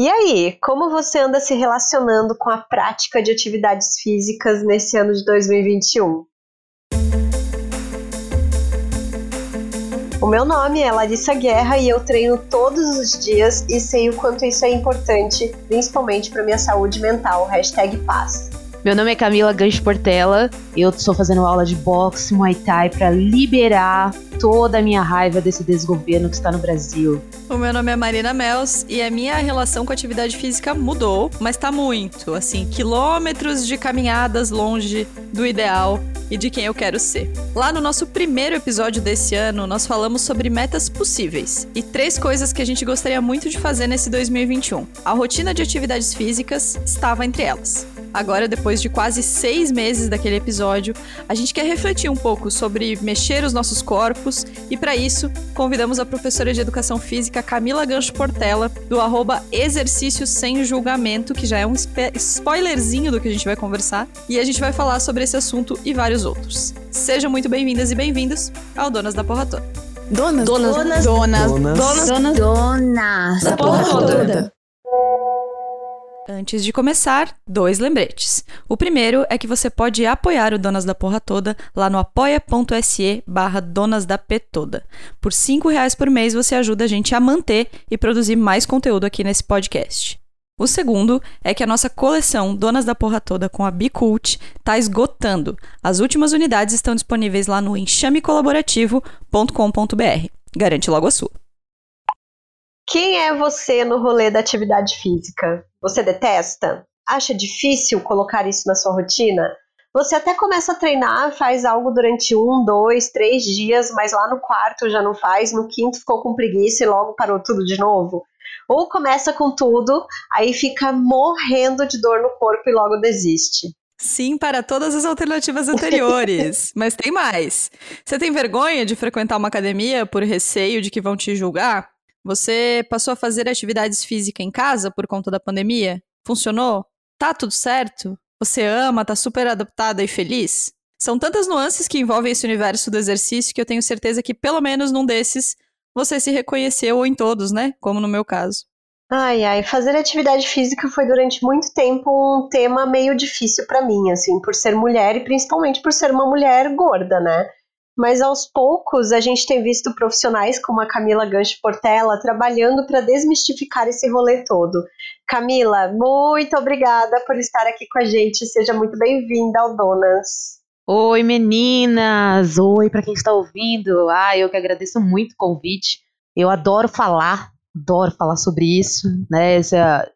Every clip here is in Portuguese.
E aí, como você anda se relacionando com a prática de atividades físicas nesse ano de 2021? O meu nome é Larissa Guerra e eu treino todos os dias e sei o quanto isso é importante, principalmente para minha saúde mental. Hashtag paz. Meu nome é Camila Gancho Portela. Eu estou fazendo aula de boxe, Muay Thai para liberar toda a minha raiva desse desgoverno que está no Brasil. O meu nome é Marina Mels e a minha relação com a atividade física mudou, mas tá muito, assim, quilômetros de caminhadas longe do ideal e de quem eu quero ser. Lá no nosso primeiro episódio desse ano, nós falamos sobre metas possíveis e três coisas que a gente gostaria muito de fazer nesse 2021. A rotina de atividades físicas estava entre elas. Agora, depois de quase seis meses daquele episódio, a gente quer refletir um pouco sobre mexer os nossos corpos. E, para isso, convidamos a professora de educação física Camila Gancho Portela, do arroba Exercício Sem Julgamento, que já é um spoilerzinho do que a gente vai conversar, e a gente vai falar sobre esse assunto e vários outros. Sejam muito bem-vindas e bem-vindos ao Donas da Porra Toda. Donas, donas, donas, donas, donas, donas, donas. Da porra toda. Antes de começar, dois lembretes. O primeiro é que você pode apoiar o Donas da Porra Toda lá no apoia.se barra Donas da P Toda. Por cinco reais por mês você ajuda a gente a manter e produzir mais conteúdo aqui nesse podcast. O segundo é que a nossa coleção Donas da Porra Toda com a Bicult está esgotando. As últimas unidades estão disponíveis lá no enxamecolaborativo.com.br. Garante logo a sua. Quem é você no rolê da atividade física? Você detesta? Acha difícil colocar isso na sua rotina? Você até começa a treinar, faz algo durante um, dois, três dias, mas lá no quarto já não faz, no quinto ficou com preguiça e logo parou tudo de novo? Ou começa com tudo, aí fica morrendo de dor no corpo e logo desiste? Sim, para todas as alternativas anteriores. Mas tem mais. Você tem vergonha de frequentar uma academia por receio de que vão te julgar? Você passou a fazer atividades físicas em casa por conta da pandemia? Funcionou? Tá tudo certo? Você ama, tá super adaptada e feliz? São tantas nuances que envolvem esse universo do exercício que eu tenho certeza que pelo menos num desses você se reconheceu ou em todos, né? Como no meu caso. Ai, ai, fazer atividade física foi durante muito tempo um tema meio difícil para mim, assim, por ser mulher e principalmente por ser uma mulher gorda, né? Mas aos poucos a gente tem visto profissionais como a Camila Gancho Portela trabalhando para desmistificar esse rolê todo. Camila, muito obrigada por estar aqui com a gente. Seja muito bem-vinda ao Donas. Oi, meninas! Oi, para quem está ouvindo. Ah, eu que agradeço muito o convite. Eu adoro falar, adoro falar sobre isso, né?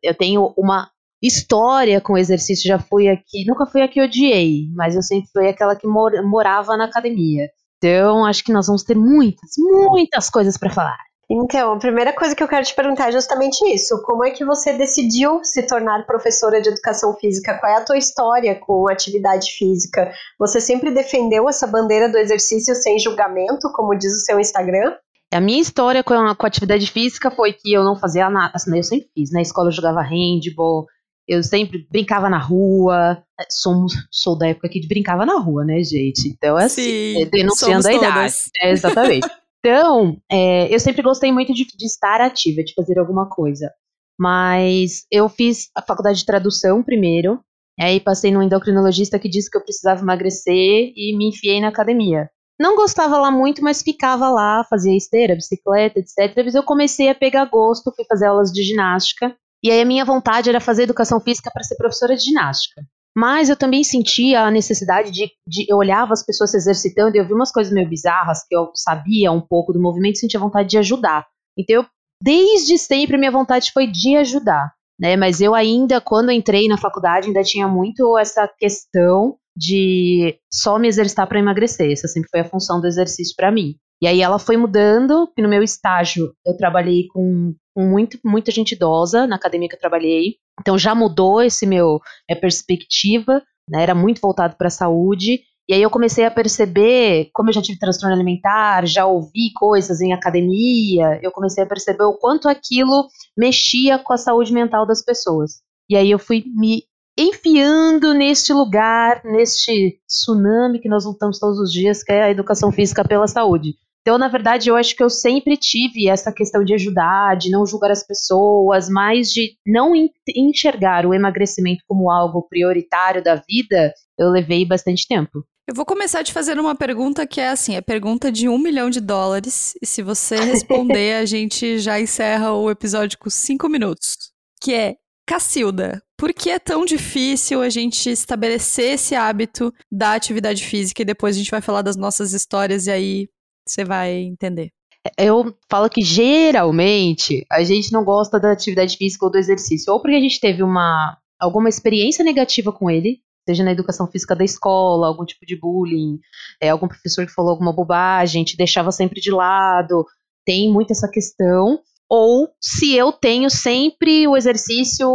Eu tenho uma história com exercício, já fui aqui, nunca fui aqui odiei, mas eu sempre fui aquela que mor morava na academia. Então, acho que nós vamos ter muitas, muitas coisas para falar. Então, a primeira coisa que eu quero te perguntar é justamente isso. Como é que você decidiu se tornar professora de educação física? Qual é a tua história com atividade física? Você sempre defendeu essa bandeira do exercício sem julgamento, como diz o seu Instagram? A minha história com a, com a atividade física foi que eu não fazia nada, assim, eu sempre fiz, na né? escola eu jogava handball, eu sempre brincava na rua. Somos, sou da época que brincava na rua, né, gente? Então, é assim, Sim, é, denunciando a idade. É, exatamente. então, é, eu sempre gostei muito de, de estar ativa, de fazer alguma coisa. Mas eu fiz a faculdade de tradução primeiro. Aí passei no endocrinologista que disse que eu precisava emagrecer e me enfiei na academia. Não gostava lá muito, mas ficava lá, fazia esteira, bicicleta, etc. Depois eu comecei a pegar gosto, fui fazer aulas de ginástica. E aí a minha vontade era fazer educação física para ser professora de ginástica. Mas eu também sentia a necessidade de, de, Eu olhava as pessoas se exercitando e eu vi umas coisas meio bizarras que eu sabia um pouco do movimento e sentia vontade de ajudar. Então, eu, desde sempre, minha vontade foi de ajudar. Né? Mas eu ainda, quando entrei na faculdade, ainda tinha muito essa questão de só me exercitar para emagrecer. Essa sempre foi a função do exercício para mim. E aí ela foi mudando, que no meu estágio eu trabalhei com, com muito, muita gente idosa na academia que eu trabalhei. Então já mudou esse meu minha perspectiva, né? Era muito voltado para a saúde. E aí eu comecei a perceber, como eu já tive transtorno alimentar, já ouvi coisas em academia, eu comecei a perceber o quanto aquilo mexia com a saúde mental das pessoas. E aí eu fui me enfiando neste lugar, neste tsunami que nós lutamos todos os dias, que é a educação física pela saúde. Então, na verdade, eu acho que eu sempre tive essa questão de ajudar, de não julgar as pessoas, mas de não enxergar o emagrecimento como algo prioritário da vida, eu levei bastante tempo. Eu vou começar te fazendo uma pergunta que é assim, é pergunta de um milhão de dólares, e se você responder, a gente já encerra o episódio com cinco minutos. Que é, Cacilda, por que é tão difícil a gente estabelecer esse hábito da atividade física e depois a gente vai falar das nossas histórias e aí você vai entender. Eu falo que geralmente a gente não gosta da atividade física ou do exercício, ou porque a gente teve uma alguma experiência negativa com ele, seja na educação física da escola, algum tipo de bullying, é, algum professor que falou alguma bobagem, te deixava sempre de lado, tem muito essa questão. Ou se eu tenho sempre o exercício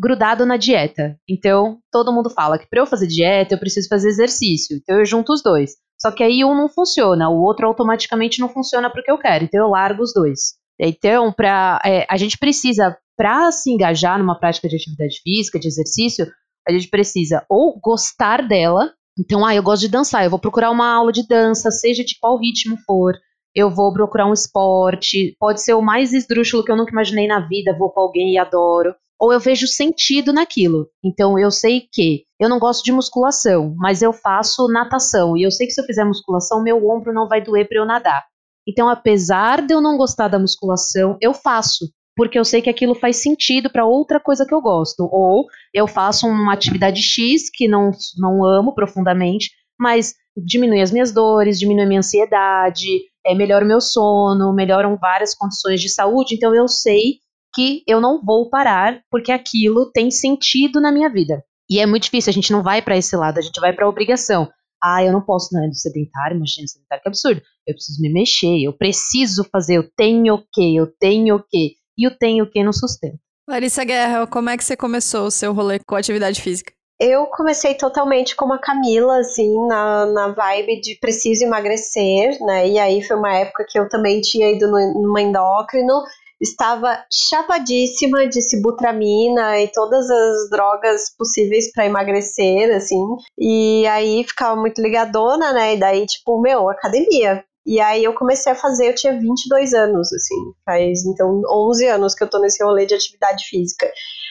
grudado na dieta. Então, todo mundo fala que para eu fazer dieta eu preciso fazer exercício. Então, eu junto os dois. Só que aí um não funciona, o outro automaticamente não funciona para o que eu quero. Então eu largo os dois. Então, pra, é, a gente precisa, para se engajar numa prática de atividade física, de exercício, a gente precisa ou gostar dela. Então, ah, eu gosto de dançar, eu vou procurar uma aula de dança, seja de qual ritmo for. Eu vou procurar um esporte, pode ser o mais esdrúxulo que eu nunca imaginei na vida, vou com alguém e adoro ou eu vejo sentido naquilo. Então eu sei que eu não gosto de musculação, mas eu faço natação e eu sei que se eu fizer musculação, meu ombro não vai doer para eu nadar. Então, apesar de eu não gostar da musculação, eu faço, porque eu sei que aquilo faz sentido para outra coisa que eu gosto. Ou eu faço uma atividade X que não, não amo profundamente, mas diminui as minhas dores, diminui minha ansiedade, é, melhora o meu sono, melhoram várias condições de saúde. Então, eu sei que eu não vou parar porque aquilo tem sentido na minha vida. E é muito difícil, a gente não vai para esse lado, a gente vai para a obrigação. Ah, eu não posso, não é do sedentário, imagina, sedentário, que absurdo. Eu preciso me mexer, eu preciso fazer, eu tenho que, eu tenho que. E o tenho que não sustenta. Larissa Guerra, como é que você começou o seu rolê com atividade física? Eu comecei totalmente como a Camila, assim, na, na vibe de preciso emagrecer, né? E aí foi uma época que eu também tinha ido no, numa endócrino estava chapadíssima de sibutramina e todas as drogas possíveis para emagrecer, assim. E aí ficava muito ligadona, né? E daí, tipo, meu, academia. E aí eu comecei a fazer, eu tinha 22 anos, assim, faz então 11 anos que eu tô nesse rolê de atividade física.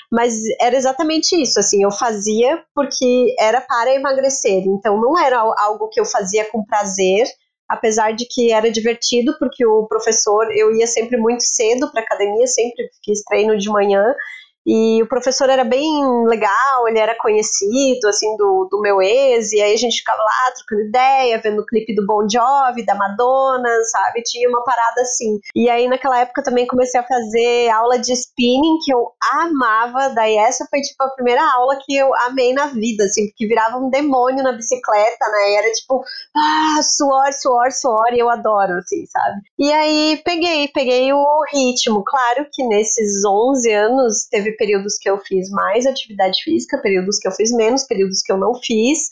Mas era exatamente isso, assim, eu fazia porque era para emagrecer, então não era algo que eu fazia com prazer, apesar de que era divertido, porque o professor, eu ia sempre muito cedo para academia, sempre fiz treino de manhã, e o professor era bem legal, ele era conhecido, assim, do, do meu ex, e aí a gente ficava lá trocando ideia, vendo o clipe do Bon Jovi, da Madonna, sabe? Tinha uma parada assim. E aí naquela época também comecei a fazer aula de spinning, que eu amava, daí essa foi tipo a primeira aula que eu amei na vida, assim, porque virava um demônio na bicicleta, né? E era tipo, ah, suor, suor, suor, e eu adoro, assim, sabe? E aí peguei, peguei o ritmo. Claro que nesses 11 anos teve períodos que eu fiz mais atividade física, períodos que eu fiz menos, períodos que eu não fiz,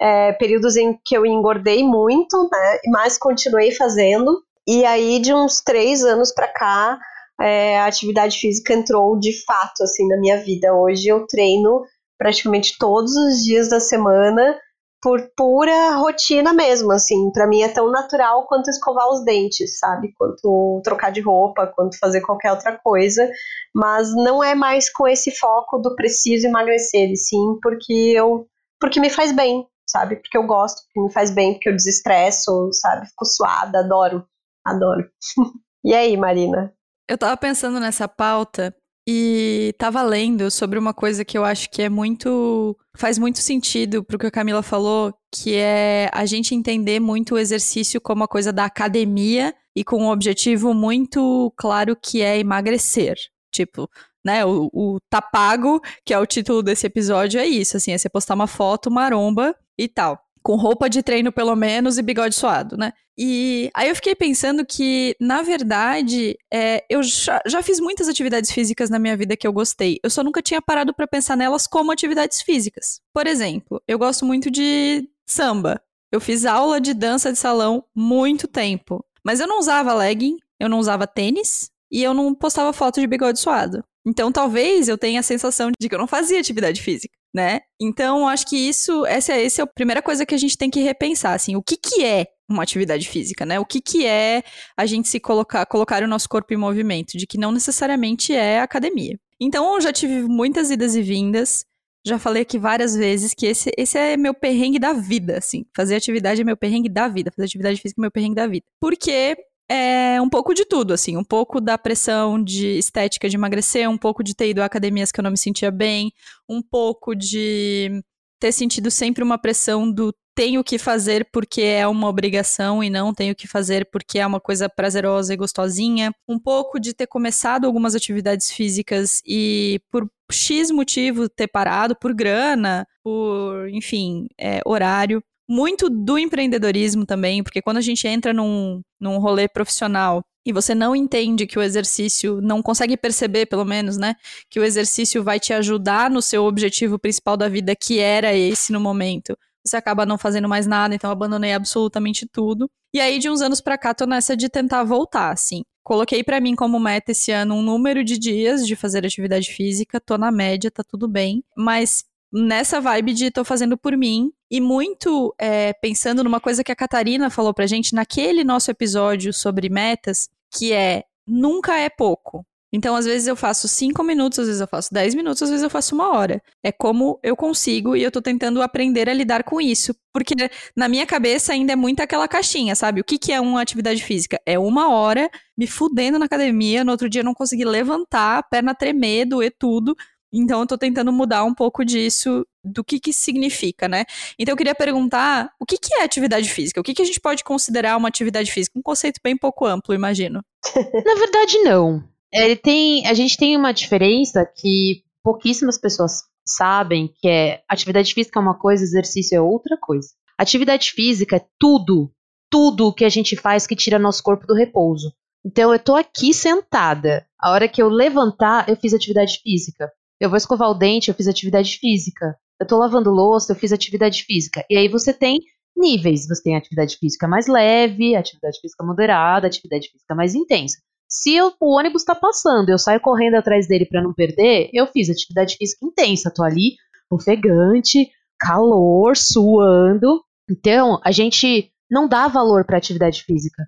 é, períodos em que eu engordei muito, né? Mas continuei fazendo. E aí, de uns três anos para cá, é, a atividade física entrou de fato assim na minha vida. Hoje eu treino praticamente todos os dias da semana por pura rotina mesmo, assim, para mim é tão natural quanto escovar os dentes, sabe? Quanto trocar de roupa, quanto fazer qualquer outra coisa, mas não é mais com esse foco do preciso emagrecer, sim porque eu porque me faz bem, sabe? Porque eu gosto, porque me faz bem, porque eu desestresso, sabe? Fico suada, adoro, adoro. e aí, Marina? Eu tava pensando nessa pauta e tava lendo sobre uma coisa que eu acho que é muito. faz muito sentido pro que a Camila falou, que é a gente entender muito o exercício como a coisa da academia e com um objetivo muito claro que é emagrecer. Tipo, né, o, o Tapago, que é o título desse episódio, é isso, assim, é você postar uma foto maromba e tal com roupa de treino pelo menos e bigode suado, né? E aí eu fiquei pensando que, na verdade, é, eu já, já, fiz muitas atividades físicas na minha vida que eu gostei. Eu só nunca tinha parado para pensar nelas como atividades físicas. Por exemplo, eu gosto muito de samba. Eu fiz aula de dança de salão muito tempo. Mas eu não usava legging, eu não usava tênis e eu não postava foto de bigode suado. Então talvez eu tenha a sensação de que eu não fazia atividade física, né? Então acho que isso, essa, essa é a primeira coisa que a gente tem que repensar, assim, o que que é uma atividade física, né? O que que é a gente se colocar, colocar o nosso corpo em movimento, de que não necessariamente é academia. Então eu já tive muitas idas e vindas, já falei aqui várias vezes que esse, esse é meu perrengue da vida, assim. Fazer atividade é meu perrengue da vida. Fazer atividade física é meu perrengue da vida. Porque é um pouco de tudo, assim. Um pouco da pressão de estética de emagrecer, um pouco de ter ido a academias que eu não me sentia bem, um pouco de ter sentido sempre uma pressão do tenho que fazer porque é uma obrigação e não tenho que fazer porque é uma coisa prazerosa e gostosinha. Um pouco de ter começado algumas atividades físicas e por X motivo ter parado, por grana, por, enfim, é, horário. Muito do empreendedorismo também, porque quando a gente entra num, num rolê profissional e você não entende que o exercício, não consegue perceber, pelo menos, né? Que o exercício vai te ajudar no seu objetivo principal da vida, que era esse no momento você acaba não fazendo mais nada, então abandonei absolutamente tudo. E aí, de uns anos pra cá, tô nessa de tentar voltar, assim. Coloquei para mim como meta esse ano um número de dias de fazer atividade física, tô na média, tá tudo bem, mas nessa vibe de tô fazendo por mim e muito é, pensando numa coisa que a Catarina falou pra gente naquele nosso episódio sobre metas, que é nunca é pouco. Então, às vezes eu faço cinco minutos, às vezes eu faço dez minutos, às vezes eu faço uma hora. É como eu consigo e eu tô tentando aprender a lidar com isso. Porque na minha cabeça ainda é muito aquela caixinha, sabe? O que, que é uma atividade física? É uma hora me fudendo na academia, no outro dia eu não consegui levantar, perna tremer, doer tudo. Então eu tô tentando mudar um pouco disso, do que que significa, né? Então eu queria perguntar, o que que é atividade física? O que que a gente pode considerar uma atividade física? Um conceito bem pouco amplo, imagino. Na verdade, não. Ele tem, a gente tem uma diferença que pouquíssimas pessoas sabem, que é atividade física é uma coisa, exercício é outra coisa. Atividade física é tudo, tudo que a gente faz que tira nosso corpo do repouso. Então eu tô aqui sentada. A hora que eu levantar, eu fiz atividade física. Eu vou escovar o dente, eu fiz atividade física. Eu tô lavando louça, eu fiz atividade física. E aí você tem níveis. Você tem atividade física mais leve, atividade física moderada, atividade física mais intensa. Se eu, o ônibus está passando, eu saio correndo atrás dele para não perder, eu fiz atividade física intensa, tô ali ofegante, calor, suando. Então, a gente não dá valor para atividade física.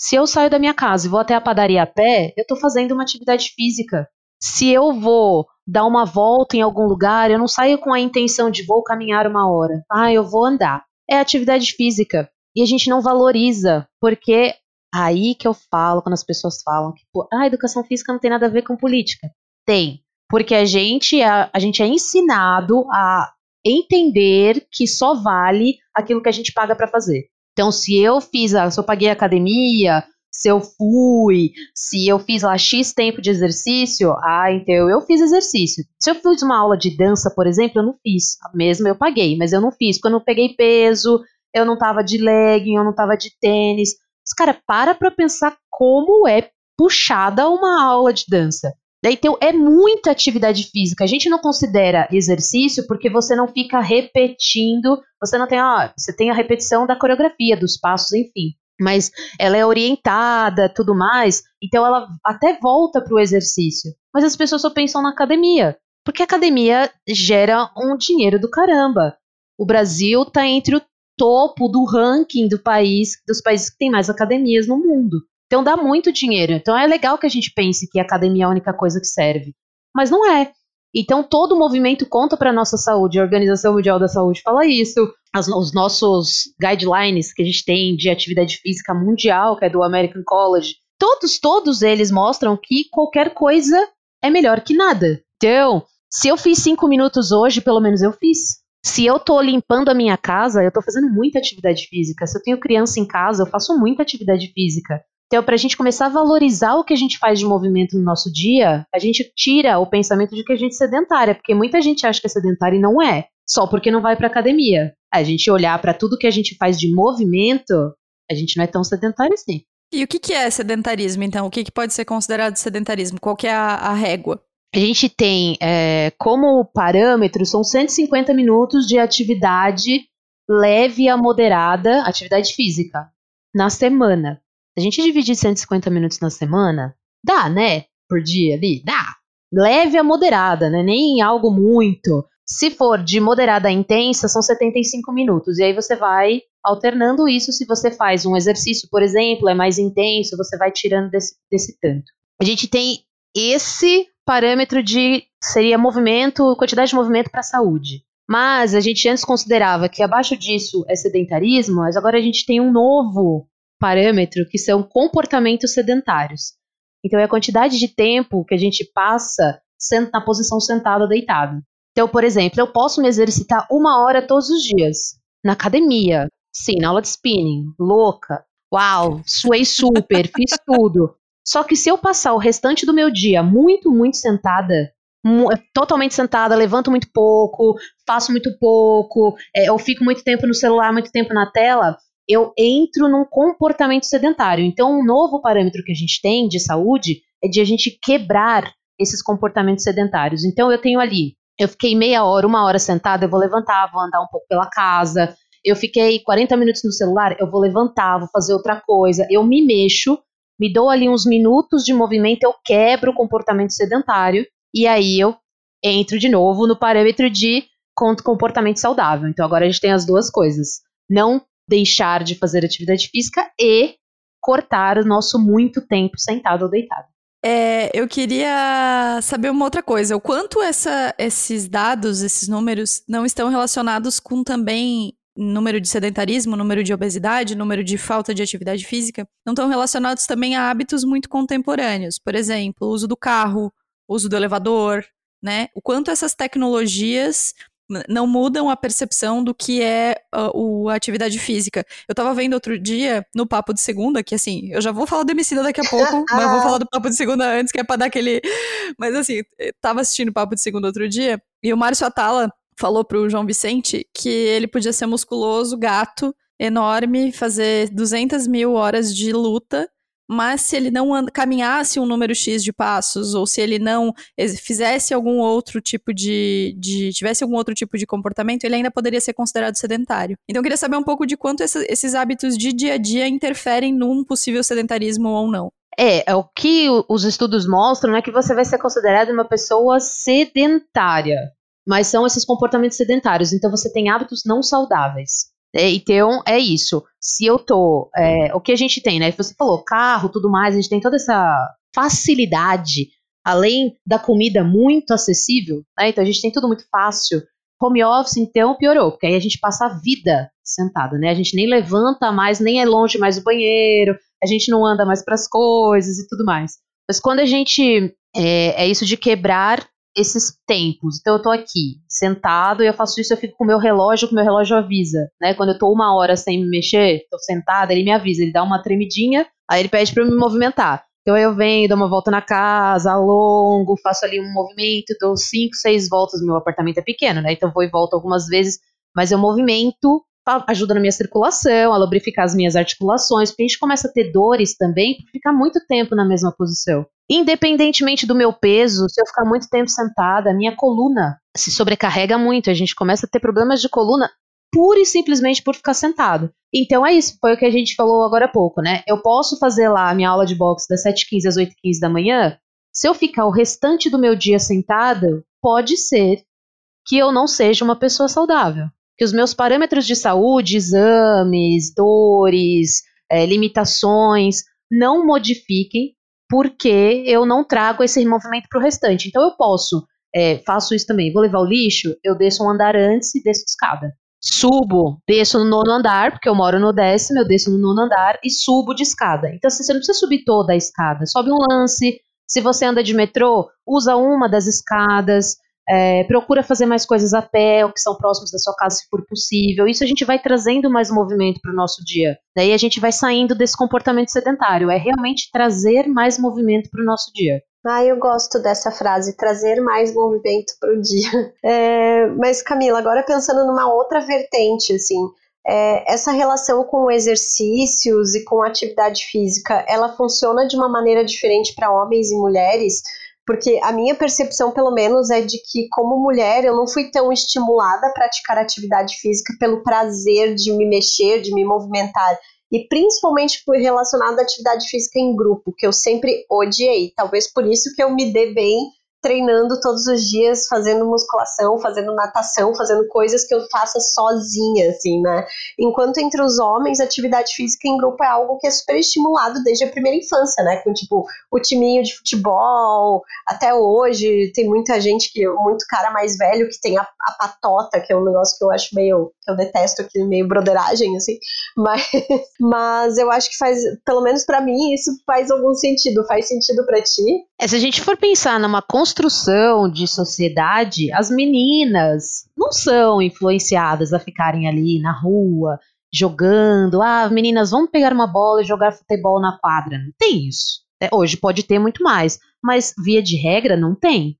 Se eu saio da minha casa e vou até a padaria a pé, eu estou fazendo uma atividade física. Se eu vou dar uma volta em algum lugar, eu não saio com a intenção de vou caminhar uma hora. Ah, eu vou andar. É atividade física. E a gente não valoriza, porque Aí que eu falo quando as pessoas falam que ah, educação física não tem nada a ver com política. Tem. Porque a gente, a, a gente é ensinado a entender que só vale aquilo que a gente paga para fazer. Então, se eu fiz, a, se eu paguei a academia, se eu fui, se eu fiz lá X tempo de exercício, ah, então eu fiz exercício. Se eu fiz uma aula de dança, por exemplo, eu não fiz. Mesmo eu paguei, mas eu não fiz, porque eu não peguei peso, eu não tava de legging, eu não tava de tênis. Mas, cara, para pra pensar como é puxada uma aula de dança. Então, é muita atividade física. A gente não considera exercício porque você não fica repetindo, você não tem, ó, você tem a repetição da coreografia, dos passos, enfim. Mas ela é orientada, tudo mais, então ela até volta para o exercício. Mas as pessoas só pensam na academia, porque a academia gera um dinheiro do caramba. O Brasil está entre o topo do ranking do país, dos países que tem mais academias no mundo. Então dá muito dinheiro. Então é legal que a gente pense que a academia é a única coisa que serve. Mas não é. Então todo o movimento conta para a nossa saúde. A Organização Mundial da Saúde fala isso. As, os nossos guidelines que a gente tem de atividade física mundial, que é do American College, todos, todos eles mostram que qualquer coisa é melhor que nada. Então, se eu fiz cinco minutos hoje, pelo menos eu fiz. Se eu tô limpando a minha casa, eu tô fazendo muita atividade física. Se eu tenho criança em casa, eu faço muita atividade física. Então, para a gente começar a valorizar o que a gente faz de movimento no nosso dia, a gente tira o pensamento de que a gente é sedentária, porque muita gente acha que é sedentária e não é, só porque não vai para academia. A gente olhar para tudo que a gente faz de movimento, a gente não é tão sedentário assim. E o que, que é sedentarismo, então? O que, que pode ser considerado sedentarismo? Qual que é a, a régua? a gente tem é, como parâmetro são 150 minutos de atividade leve a moderada, atividade física, na semana. A gente dividir 150 minutos na semana, dá, né? Por dia ali, dá. leve a moderada, né? Nem algo muito. Se for de moderada a intensa, são 75 minutos. E aí você vai alternando isso. Se você faz um exercício, por exemplo, é mais intenso, você vai tirando desse, desse tanto. A gente tem esse parâmetro de seria movimento, quantidade de movimento para a saúde. Mas a gente antes considerava que abaixo disso é sedentarismo, mas agora a gente tem um novo parâmetro que são comportamentos sedentários. Então é a quantidade de tempo que a gente passa na posição sentada ou deitado. Então, por exemplo, eu posso me exercitar uma hora todos os dias na academia, sim, na aula de spinning, louca, uau, suei super, fiz tudo. Só que se eu passar o restante do meu dia muito, muito sentada, totalmente sentada, levanto muito pouco, faço muito pouco, é, eu fico muito tempo no celular, muito tempo na tela, eu entro num comportamento sedentário. Então, um novo parâmetro que a gente tem de saúde é de a gente quebrar esses comportamentos sedentários. Então, eu tenho ali, eu fiquei meia hora, uma hora sentada, eu vou levantar, vou andar um pouco pela casa. Eu fiquei 40 minutos no celular, eu vou levantar, vou fazer outra coisa. Eu me mexo, me dou ali uns minutos de movimento, eu quebro o comportamento sedentário e aí eu entro de novo no parâmetro de comportamento saudável. Então agora a gente tem as duas coisas. Não deixar de fazer atividade física e cortar o nosso muito tempo sentado ou deitado. É, eu queria saber uma outra coisa. O quanto essa, esses dados, esses números, não estão relacionados com também número de sedentarismo, número de obesidade, número de falta de atividade física, não estão relacionados também a hábitos muito contemporâneos. Por exemplo, o uso do carro, o uso do elevador, né? O quanto essas tecnologias não mudam a percepção do que é a, a atividade física. Eu tava vendo outro dia, no Papo de Segunda, que assim, eu já vou falar do Emicida daqui a pouco, mas eu vou falar do Papo de Segunda antes, que é pra dar aquele... Mas assim, tava assistindo o Papo de Segunda outro dia, e o Márcio Atala falou pro João Vicente que ele podia ser musculoso, gato, enorme, fazer 200 mil horas de luta, mas se ele não caminhasse um número X de passos, ou se ele não fizesse algum outro tipo de, de, tivesse algum outro tipo de comportamento, ele ainda poderia ser considerado sedentário. Então eu queria saber um pouco de quanto essa, esses hábitos de dia a dia interferem num possível sedentarismo ou não. É, é, o que os estudos mostram é que você vai ser considerado uma pessoa sedentária, mas são esses comportamentos sedentários, então você tem hábitos não saudáveis. É, então, é isso. Se eu tô. É, o que a gente tem, né? Você falou carro, tudo mais, a gente tem toda essa facilidade, além da comida muito acessível, né? Então a gente tem tudo muito fácil. Home office, então, piorou, porque aí a gente passa a vida sentada, né? A gente nem levanta mais, nem é longe mais do banheiro, a gente não anda mais para as coisas e tudo mais. Mas quando a gente. É, é isso de quebrar esses tempos. Então eu tô aqui, sentado, e eu faço isso, eu fico com o meu relógio, que o meu relógio avisa, né? Quando eu tô uma hora sem me mexer, tô sentada, ele me avisa, ele dá uma tremidinha, aí ele pede para eu me movimentar. Então eu venho, dou uma volta na casa, alongo, faço ali um movimento, dou cinco, seis voltas, meu apartamento é pequeno, né? Então vou e volto algumas vezes, mas eu movimento ajuda na minha circulação, a lubrificar as minhas articulações, porque a gente começa a ter dores também por ficar muito tempo na mesma posição. Independentemente do meu peso, se eu ficar muito tempo sentada, a minha coluna se sobrecarrega muito, a gente começa a ter problemas de coluna pura e simplesmente por ficar sentado. Então é isso, foi o que a gente falou agora há pouco, né? Eu posso fazer lá a minha aula de boxe das 7h15 às 8h15 da manhã, se eu ficar o restante do meu dia sentada, pode ser que eu não seja uma pessoa saudável que os meus parâmetros de saúde, exames, dores, é, limitações, não modifiquem porque eu não trago esse movimento para o restante. Então eu posso, é, faço isso também, vou levar o lixo, eu desço um andar antes e desço de escada. Subo, desço no nono andar, porque eu moro no décimo, eu desço no nono andar e subo de escada. Então assim, você não precisa subir toda a escada, sobe um lance. Se você anda de metrô, usa uma das escadas. É, procura fazer mais coisas a pé, ou que são próximos da sua casa, se for possível. Isso a gente vai trazendo mais movimento para o nosso dia. Daí a gente vai saindo desse comportamento sedentário. É realmente trazer mais movimento para o nosso dia. Ah, eu gosto dessa frase, trazer mais movimento para o dia. É, mas, Camila, agora pensando numa outra vertente, assim, é, essa relação com exercícios e com atividade física, ela funciona de uma maneira diferente para homens e mulheres? Porque a minha percepção, pelo menos, é de que, como mulher, eu não fui tão estimulada a praticar atividade física pelo prazer de me mexer, de me movimentar. E principalmente por relacionado à atividade física em grupo, que eu sempre odiei. Talvez por isso que eu me dê bem treinando todos os dias, fazendo musculação, fazendo natação, fazendo coisas que eu faça sozinha, assim, né? Enquanto entre os homens, atividade física em grupo é algo que é super estimulado desde a primeira infância, né? Com tipo o timinho de futebol, até hoje tem muita gente que, muito cara mais velho que tem a, a patota, que é um negócio que eu acho meio, que eu detesto aqui, meio broderagem, assim, mas, mas eu acho que faz, pelo menos para mim, isso faz algum sentido. Faz sentido para ti? É, se a gente for pensar numa construção de sociedade, as meninas não são influenciadas a ficarem ali na rua, jogando. Ah, meninas, vamos pegar uma bola e jogar futebol na quadra. Não tem isso. É, hoje pode ter muito mais, mas via de regra não tem.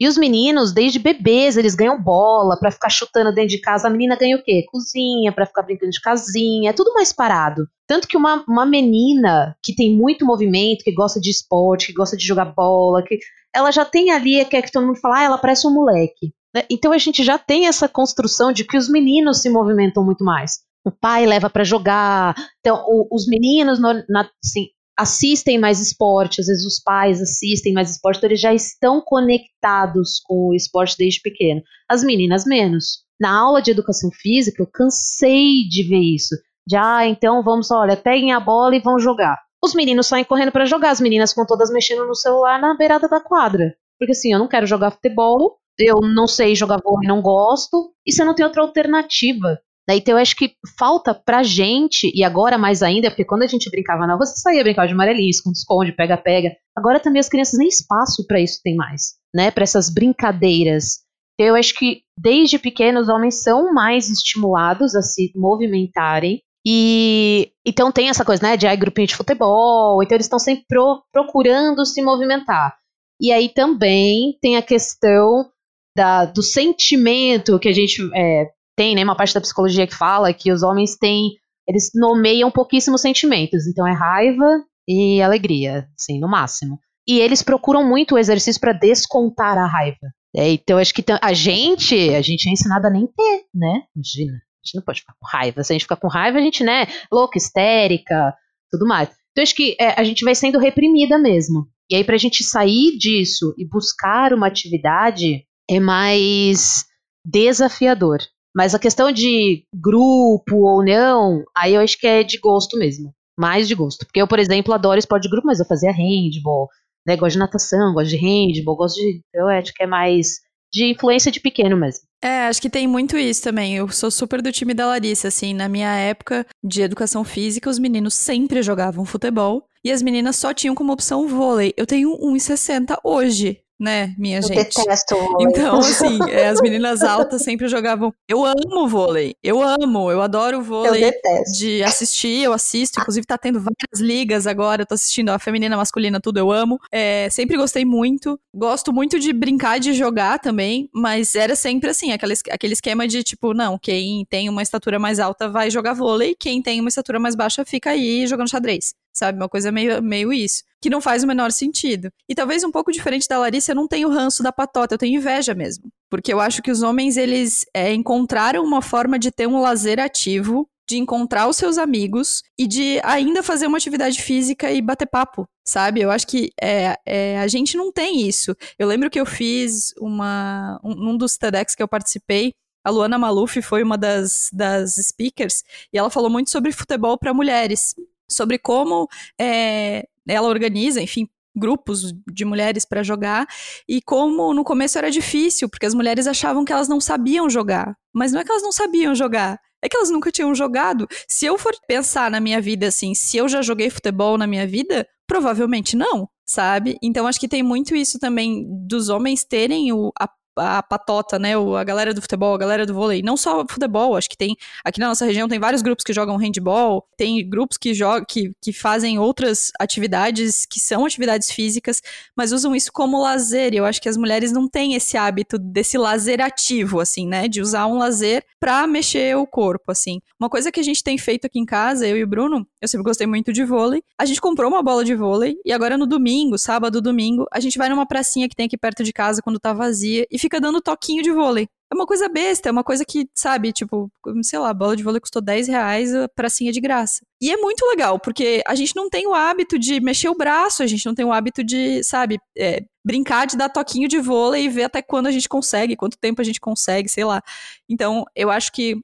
E os meninos, desde bebês, eles ganham bola para ficar chutando dentro de casa. A menina ganha o quê? Cozinha, para ficar brincando de casinha, é tudo mais parado. Tanto que uma, uma menina que tem muito movimento, que gosta de esporte, que gosta de jogar bola, que ela já tem ali, quer que todo mundo fale, ah, ela parece um moleque. Né? Então a gente já tem essa construção de que os meninos se movimentam muito mais. O pai leva para jogar, então o, os meninos no, na, assim, assistem mais esporte, às vezes os pais assistem mais esporte, então eles já estão conectados com o esporte desde pequeno. As meninas menos. Na aula de educação física, eu cansei de ver isso. De, ah, então vamos, olha, peguem a bola e vão jogar. Os meninos saem correndo para jogar, as meninas ficam todas mexendo no celular na beirada da quadra. Porque assim, eu não quero jogar futebol, eu não sei jogar vôlei, não gosto, e você não tem outra alternativa. Então eu acho que falta pra gente, e agora mais ainda, porque quando a gente brincava na rua, você saía brincar de amarelinho, esconde-esconde, pega-pega. Agora também as crianças nem espaço para isso tem mais, né? Para essas brincadeiras. Então eu acho que desde pequenos os homens são mais estimulados a se movimentarem. E então tem essa coisa, né, de aí grupinho de futebol, então eles estão sempre pro, procurando se movimentar. E aí também tem a questão da, do sentimento que a gente é, tem, né, uma parte da psicologia que fala que os homens têm, eles nomeiam pouquíssimos sentimentos, então é raiva e alegria, assim, no máximo. E eles procuram muito o exercício para descontar a raiva. É, então acho que a gente, a gente é ensinado a nem ter, né? Imagina, a gente não pode ficar com raiva. Se a gente ficar com raiva, a gente, né, louca, histérica, tudo mais. Então acho que é, a gente vai sendo reprimida mesmo. E aí, pra gente sair disso e buscar uma atividade, é mais desafiador. Mas a questão de grupo ou não, aí eu acho que é de gosto mesmo. Mais de gosto. Porque eu, por exemplo, adoro esporte de grupo, mas eu fazia handball, né? Gosto de natação, gosto de handball, gosto de. Eu acho que é mais de influência de pequeno mesmo. É, acho que tem muito isso também. Eu sou super do time da Larissa, assim, na minha época de educação física, os meninos sempre jogavam futebol e as meninas só tinham como opção vôlei. Eu tenho 1,60 hoje né, minha eu gente? Detesto vôlei. Então, assim, é, as meninas altas sempre jogavam. Eu amo vôlei. Eu amo, eu adoro vôlei. Eu detesto. De assistir, eu assisto. Inclusive, tá tendo várias ligas agora. Eu tô assistindo a feminina, a masculina, tudo eu amo. É, sempre gostei muito. Gosto muito de brincar, de jogar também. Mas era sempre assim, aquele, aquele esquema de tipo, não, quem tem uma estatura mais alta vai jogar vôlei, quem tem uma estatura mais baixa fica aí jogando xadrez sabe? Uma coisa meio, meio isso. Que não faz o menor sentido. E talvez um pouco diferente da Larissa, eu não tenho ranço da patota, eu tenho inveja mesmo. Porque eu acho que os homens, eles é, encontraram uma forma de ter um lazer ativo, de encontrar os seus amigos e de ainda fazer uma atividade física e bater papo, sabe? Eu acho que é, é, a gente não tem isso. Eu lembro que eu fiz uma. Um, um dos TEDx que eu participei, a Luana Maluf foi uma das, das speakers e ela falou muito sobre futebol para mulheres sobre como é, ela organiza, enfim, grupos de mulheres para jogar e como no começo era difícil, porque as mulheres achavam que elas não sabiam jogar. Mas não é que elas não sabiam jogar, é que elas nunca tinham jogado. Se eu for pensar na minha vida assim, se eu já joguei futebol na minha vida, provavelmente não, sabe? Então acho que tem muito isso também dos homens terem o, a a patota, né? O, a galera do futebol, a galera do vôlei. Não só futebol, acho que tem. Aqui na nossa região tem vários grupos que jogam handball, tem grupos que jogam, que, que fazem outras atividades que são atividades físicas, mas usam isso como lazer. E eu acho que as mulheres não têm esse hábito desse lazer ativo, assim, né? De usar um lazer pra mexer o corpo, assim. Uma coisa que a gente tem feito aqui em casa, eu e o Bruno, eu sempre gostei muito de vôlei. A gente comprou uma bola de vôlei e agora no domingo, sábado, domingo, a gente vai numa pracinha que tem aqui perto de casa quando tá vazia e fica dando toquinho de vôlei. É uma coisa besta, é uma coisa que, sabe, tipo, sei lá, bola de vôlei custou 10 reais, a pracinha de graça. E é muito legal, porque a gente não tem o hábito de mexer o braço, a gente não tem o hábito de, sabe, é, brincar de dar toquinho de vôlei e ver até quando a gente consegue, quanto tempo a gente consegue, sei lá. Então, eu acho que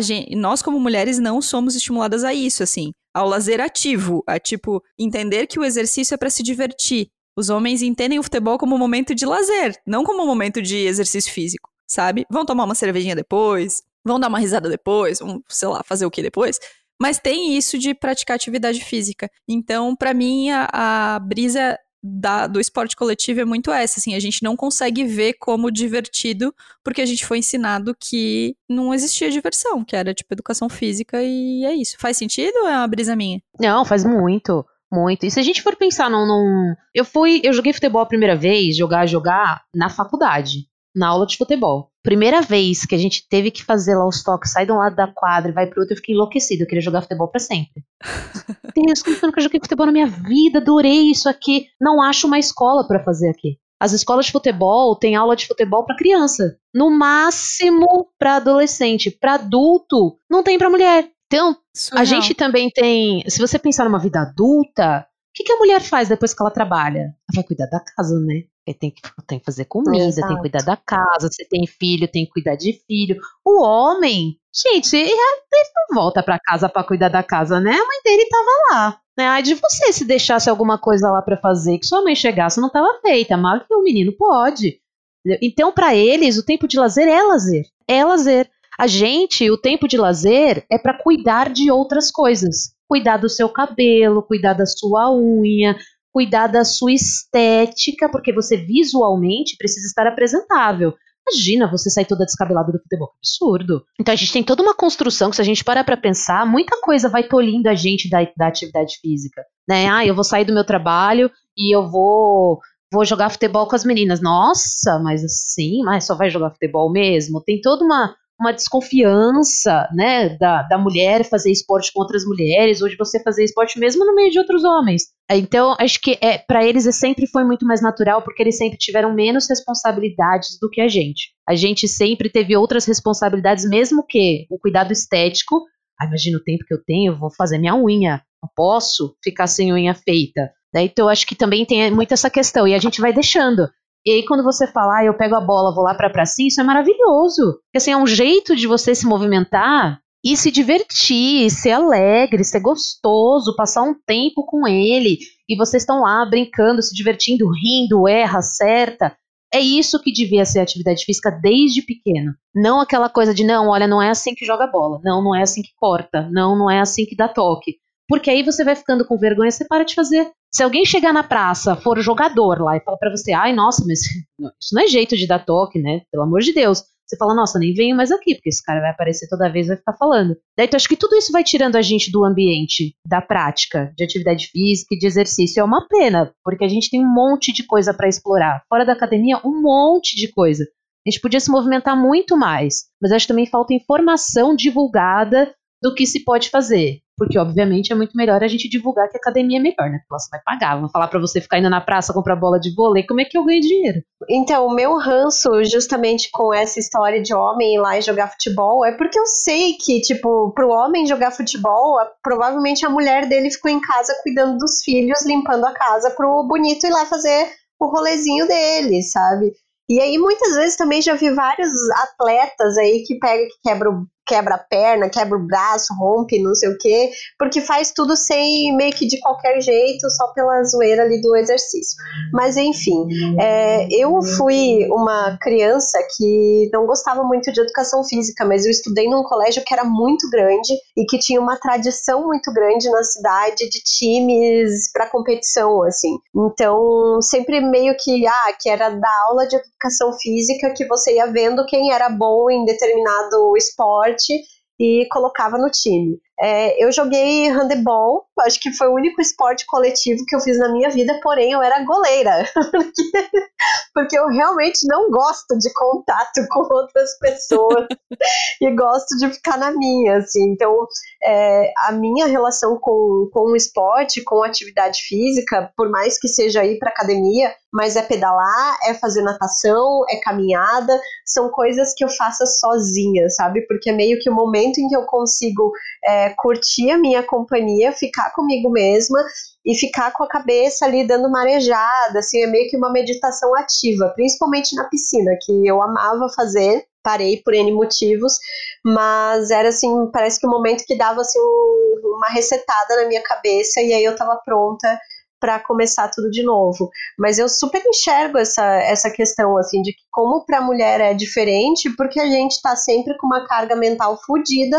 gente, nós como mulheres não somos estimuladas a isso, assim, ao lazer ativo, a tipo entender que o exercício é para se divertir. Os homens entendem o futebol como um momento de lazer, não como um momento de exercício físico, sabe? Vão tomar uma cervejinha depois, vão dar uma risada depois, vão, sei lá, fazer o que depois. Mas tem isso de praticar atividade física. Então, para mim, a, a brisa da, do esporte coletivo é muito essa, assim, a gente não consegue ver como divertido, porque a gente foi ensinado que não existia diversão, que era tipo educação física e é isso. Faz sentido ou é uma brisa minha? Não, faz muito. Muito. E se a gente for pensar num, num. Eu fui. Eu joguei futebol a primeira vez, jogar, jogar, na faculdade na aula de futebol. Primeira vez que a gente teve que fazer lá os toques, sair de um lado da quadra e vai pro outro, eu fiquei enlouquecida. Eu queria jogar futebol para sempre. Deus, como eu nunca joguei futebol na minha vida, adorei isso aqui. Não acho uma escola para fazer aqui. As escolas de futebol têm aula de futebol para criança, no máximo para adolescente, para adulto, não tem para mulher. Então, Surreal. a gente também tem, se você pensar numa vida adulta, o que, que a mulher faz depois que ela trabalha? Ela vai cuidar da casa, né? tem que, tem que fazer comida, Exato. tem que cuidar da casa, você tem filho, tem que cuidar de filho. O homem, gente, ele não volta para casa para cuidar da casa, né? A mãe dele tava lá. Né? Ai de você se deixasse alguma coisa lá para fazer, que sua mãe chegasse não tava feita, mal que o menino pode. Então, para eles, o tempo de lazer é lazer. É lazer. A gente, o tempo de lazer é para cuidar de outras coisas. Cuidar do seu cabelo, cuidar da sua unha, cuidar da sua estética, porque você visualmente precisa estar apresentável. Imagina você sair toda descabelada do futebol, que absurdo. Então a gente tem toda uma construção que se a gente parar para pensar, muita coisa vai tolhindo a gente da, da atividade física, né? Ah, eu vou sair do meu trabalho e eu vou vou jogar futebol com as meninas. Nossa, mas assim, mas só vai jogar futebol mesmo? Tem toda uma uma desconfiança, né, da, da mulher fazer esporte com outras mulheres, hoje você fazer esporte mesmo no meio de outros homens. Então, acho que é para eles é sempre foi muito mais natural, porque eles sempre tiveram menos responsabilidades do que a gente. A gente sempre teve outras responsabilidades, mesmo que o cuidado estético. Ah, imagina o tempo que eu tenho, vou fazer minha unha, não posso ficar sem unha feita. Então, acho que também tem muito essa questão, e a gente vai deixando. E aí, quando você fala, ah, eu pego a bola, vou lá pra pracinha, isso é maravilhoso. Porque assim, é um jeito de você se movimentar e se divertir, ser alegre, ser gostoso, passar um tempo com ele. E vocês estão lá brincando, se divertindo, rindo, erra, acerta. É isso que devia ser atividade física desde pequeno. Não aquela coisa de, não, olha, não é assim que joga bola. Não, não é assim que corta. Não, não é assim que dá toque. Porque aí você vai ficando com vergonha, você para de fazer. Se alguém chegar na praça, for jogador lá e falar para você, ai, nossa, mas isso não é jeito de dar toque, né? Pelo amor de Deus. Você fala, nossa, nem venho mais aqui, porque esse cara vai aparecer toda vez e vai ficar falando. Daí, então, acho que tudo isso vai tirando a gente do ambiente, da prática, de atividade física e de exercício. É uma pena, porque a gente tem um monte de coisa para explorar. Fora da academia, um monte de coisa. A gente podia se movimentar muito mais, mas acho que também falta informação divulgada do que se pode fazer. Porque, obviamente, é muito melhor a gente divulgar que a academia é melhor, né? Porque você vai pagar. Vão falar para você ficar indo na praça comprar bola de vôlei, como é que eu ganho dinheiro? Então, o meu ranço, justamente com essa história de homem ir lá e jogar futebol, é porque eu sei que, tipo, pro homem jogar futebol, provavelmente a mulher dele ficou em casa cuidando dos filhos, limpando a casa pro bonito ir lá fazer o rolezinho dele, sabe? E aí, muitas vezes também já vi vários atletas aí que pega, que quebra o quebra a perna, quebra o braço, rompe, não sei o quê, porque faz tudo sem meio que de qualquer jeito, só pela zoeira ali do exercício. Mas enfim, é, eu fui uma criança que não gostava muito de educação física, mas eu estudei num colégio que era muito grande e que tinha uma tradição muito grande na cidade de times para competição, assim. Então, sempre meio que, ah, que era da aula de educação física que você ia vendo quem era bom em determinado esporte e colocava no time. É, eu joguei handebol, acho que foi o único esporte coletivo que eu fiz na minha vida, porém eu era goleira, porque, eu realmente não gosto de contato com outras pessoas e gosto de ficar na minha, assim. Então, é, a minha relação com, com o esporte, com atividade física, por mais que seja ir para academia, mas é pedalar, é fazer natação, é caminhada, são coisas que eu faço sozinha, sabe? Porque é meio que o momento em que eu consigo é, curtir a minha companhia, ficar comigo mesma e ficar com a cabeça ali dando marejada, assim, é meio que uma meditação ativa, principalmente na piscina, que eu amava fazer, parei por N motivos, mas era assim, parece que o um momento que dava assim um, uma resetada na minha cabeça e aí eu tava pronta para começar tudo de novo. Mas eu super enxergo essa, essa questão, assim, de que como para a mulher é diferente, porque a gente está sempre com uma carga mental fodida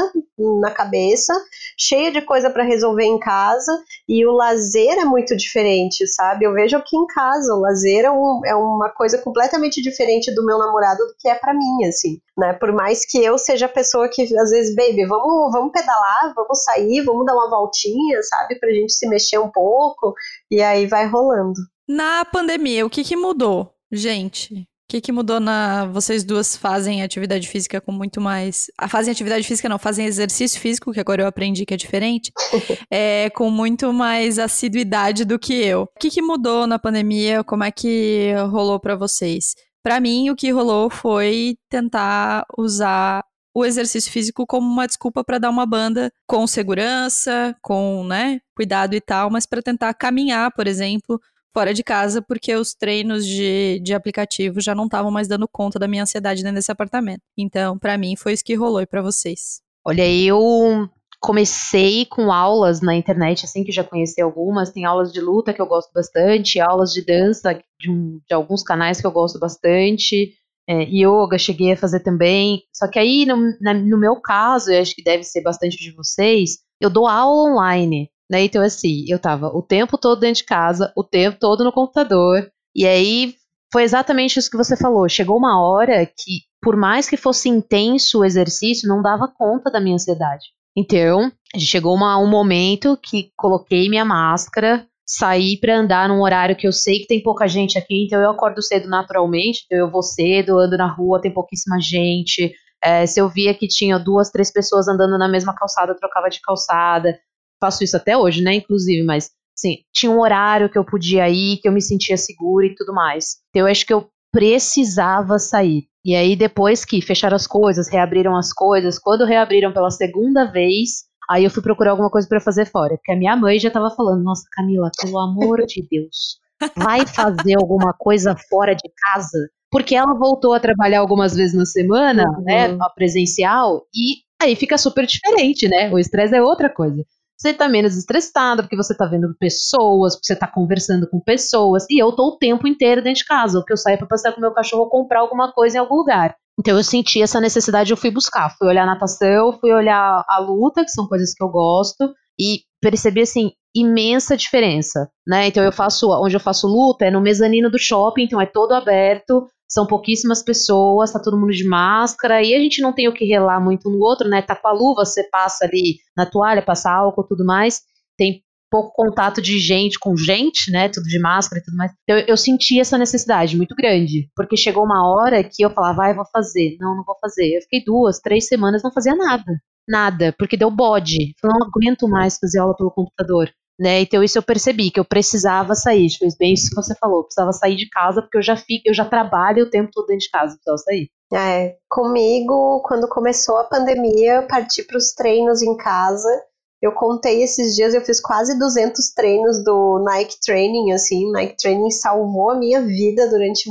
na cabeça, cheia de coisa para resolver em casa, e o lazer é muito diferente, sabe? Eu vejo aqui em casa, o lazer é, um, é uma coisa completamente diferente do meu namorado do que é para mim, assim, né? Por mais que eu seja a pessoa que, às vezes, baby, vamos, vamos pedalar, vamos sair, vamos dar uma voltinha, sabe? Pra gente se mexer um pouco. E aí vai rolando. Na pandemia, o que, que mudou, gente? O que, que mudou na. Vocês duas fazem atividade física com muito mais. Ah, fazem atividade física, não, fazem exercício físico, que agora eu aprendi que é diferente, é, com muito mais assiduidade do que eu. O que, que mudou na pandemia? Como é que rolou para vocês? Para mim, o que rolou foi tentar usar o exercício físico como uma desculpa para dar uma banda com segurança, com, né, cuidado e tal, mas para tentar caminhar, por exemplo, fora de casa, porque os treinos de, de aplicativo já não estavam mais dando conta da minha ansiedade dentro desse apartamento. Então, para mim, foi isso que rolou e para vocês. Olha, eu comecei com aulas na internet, assim, que já conheci algumas. Tem aulas de luta que eu gosto bastante, aulas de dança de, um, de alguns canais que eu gosto bastante é, yoga, cheguei a fazer também. Só que aí, no, na, no meu caso, eu acho que deve ser bastante de vocês, eu dou aula online. Né? Então, assim, eu tava o tempo todo dentro de casa, o tempo todo no computador. E aí foi exatamente isso que você falou. Chegou uma hora que, por mais que fosse intenso o exercício, não dava conta da minha ansiedade. Então, chegou uma, um momento que coloquei minha máscara, sair para andar num horário que eu sei que tem pouca gente aqui, então eu acordo cedo naturalmente, então eu vou cedo, ando na rua, tem pouquíssima gente. É, se eu via que tinha duas, três pessoas andando na mesma calçada, eu trocava de calçada. Faço isso até hoje, né, inclusive, mas assim, tinha um horário que eu podia ir, que eu me sentia segura e tudo mais. Então eu acho que eu precisava sair. E aí, depois que fecharam as coisas, reabriram as coisas, quando reabriram pela segunda vez, Aí eu fui procurar alguma coisa para fazer fora, porque a minha mãe já tava falando: "Nossa, Camila, pelo amor de Deus, vai fazer alguma coisa fora de casa?" Porque ela voltou a trabalhar algumas vezes na semana, uhum. né, presencial, e aí fica super diferente, né? O estresse é outra coisa. Você tá menos estressado, porque você tá vendo pessoas, porque você tá conversando com pessoas, e eu tô o tempo inteiro dentro de casa, o que eu saio para passear com meu cachorro comprar alguma coisa em algum lugar. Então eu senti essa necessidade, eu fui buscar, fui olhar natação, fui olhar a luta, que são coisas que eu gosto, e percebi assim imensa diferença, né? Então eu faço, onde eu faço luta é no mezanino do shopping, então é todo aberto, são pouquíssimas pessoas, tá todo mundo de máscara, e a gente não tem o que relar muito um no outro, né? Tá com a luva, você passa ali na toalha, passa álcool, tudo mais. Tem pouco contato de gente com gente, né? Tudo de máscara e tudo mais. Então, eu, eu senti essa necessidade muito grande. Porque chegou uma hora que eu falava, vai, ah, vou fazer. Não, não vou fazer. Eu fiquei duas, três semanas não fazia nada. Nada, porque deu bode. Eu não aguento mais fazer aula pelo computador. Né? Então isso eu percebi que eu precisava sair, fez bem isso que você falou, eu precisava sair de casa porque eu já fico, eu já trabalho o tempo todo dentro de casa, precisava sair. É, comigo, quando começou a pandemia, eu parti para os treinos em casa eu contei esses dias, eu fiz quase 200 treinos do Nike Training, assim, Nike Training salvou a minha vida durante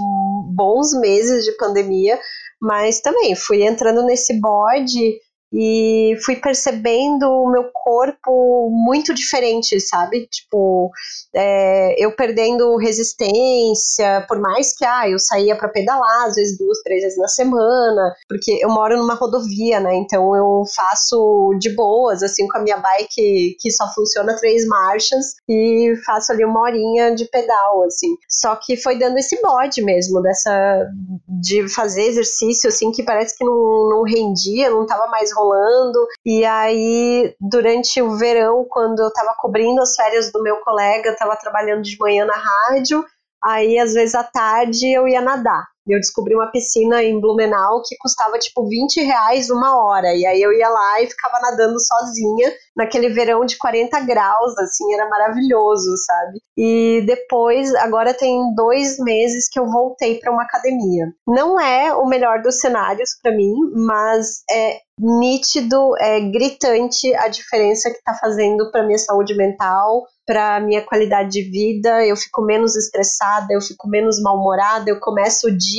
bons meses de pandemia, mas também fui entrando nesse bode e fui percebendo o meu corpo muito diferente, sabe? Tipo, é, eu perdendo resistência, por mais que ah, eu saía para pedalar, às vezes duas, três vezes na semana, porque eu moro numa rodovia, né? Então eu faço de boas, assim, com a minha bike que só funciona três marchas e faço ali uma horinha de pedal, assim. Só que foi dando esse bode mesmo, dessa de fazer exercício, assim, que parece que não, não rendia, não tava mais rolando rolando. E aí, durante o verão, quando eu tava cobrindo as férias do meu colega, eu tava trabalhando de manhã na rádio, aí às vezes à tarde eu ia nadar. Eu descobri uma piscina em Blumenau que custava tipo 20 reais uma hora. E aí eu ia lá e ficava nadando sozinha naquele verão de 40 graus, assim, era maravilhoso, sabe? E depois, agora tem dois meses que eu voltei para uma academia. Não é o melhor dos cenários para mim, mas é nítido, é gritante a diferença que está fazendo para minha saúde mental, para minha qualidade de vida. Eu fico menos estressada, eu fico menos mal-humorada, eu começo o dia,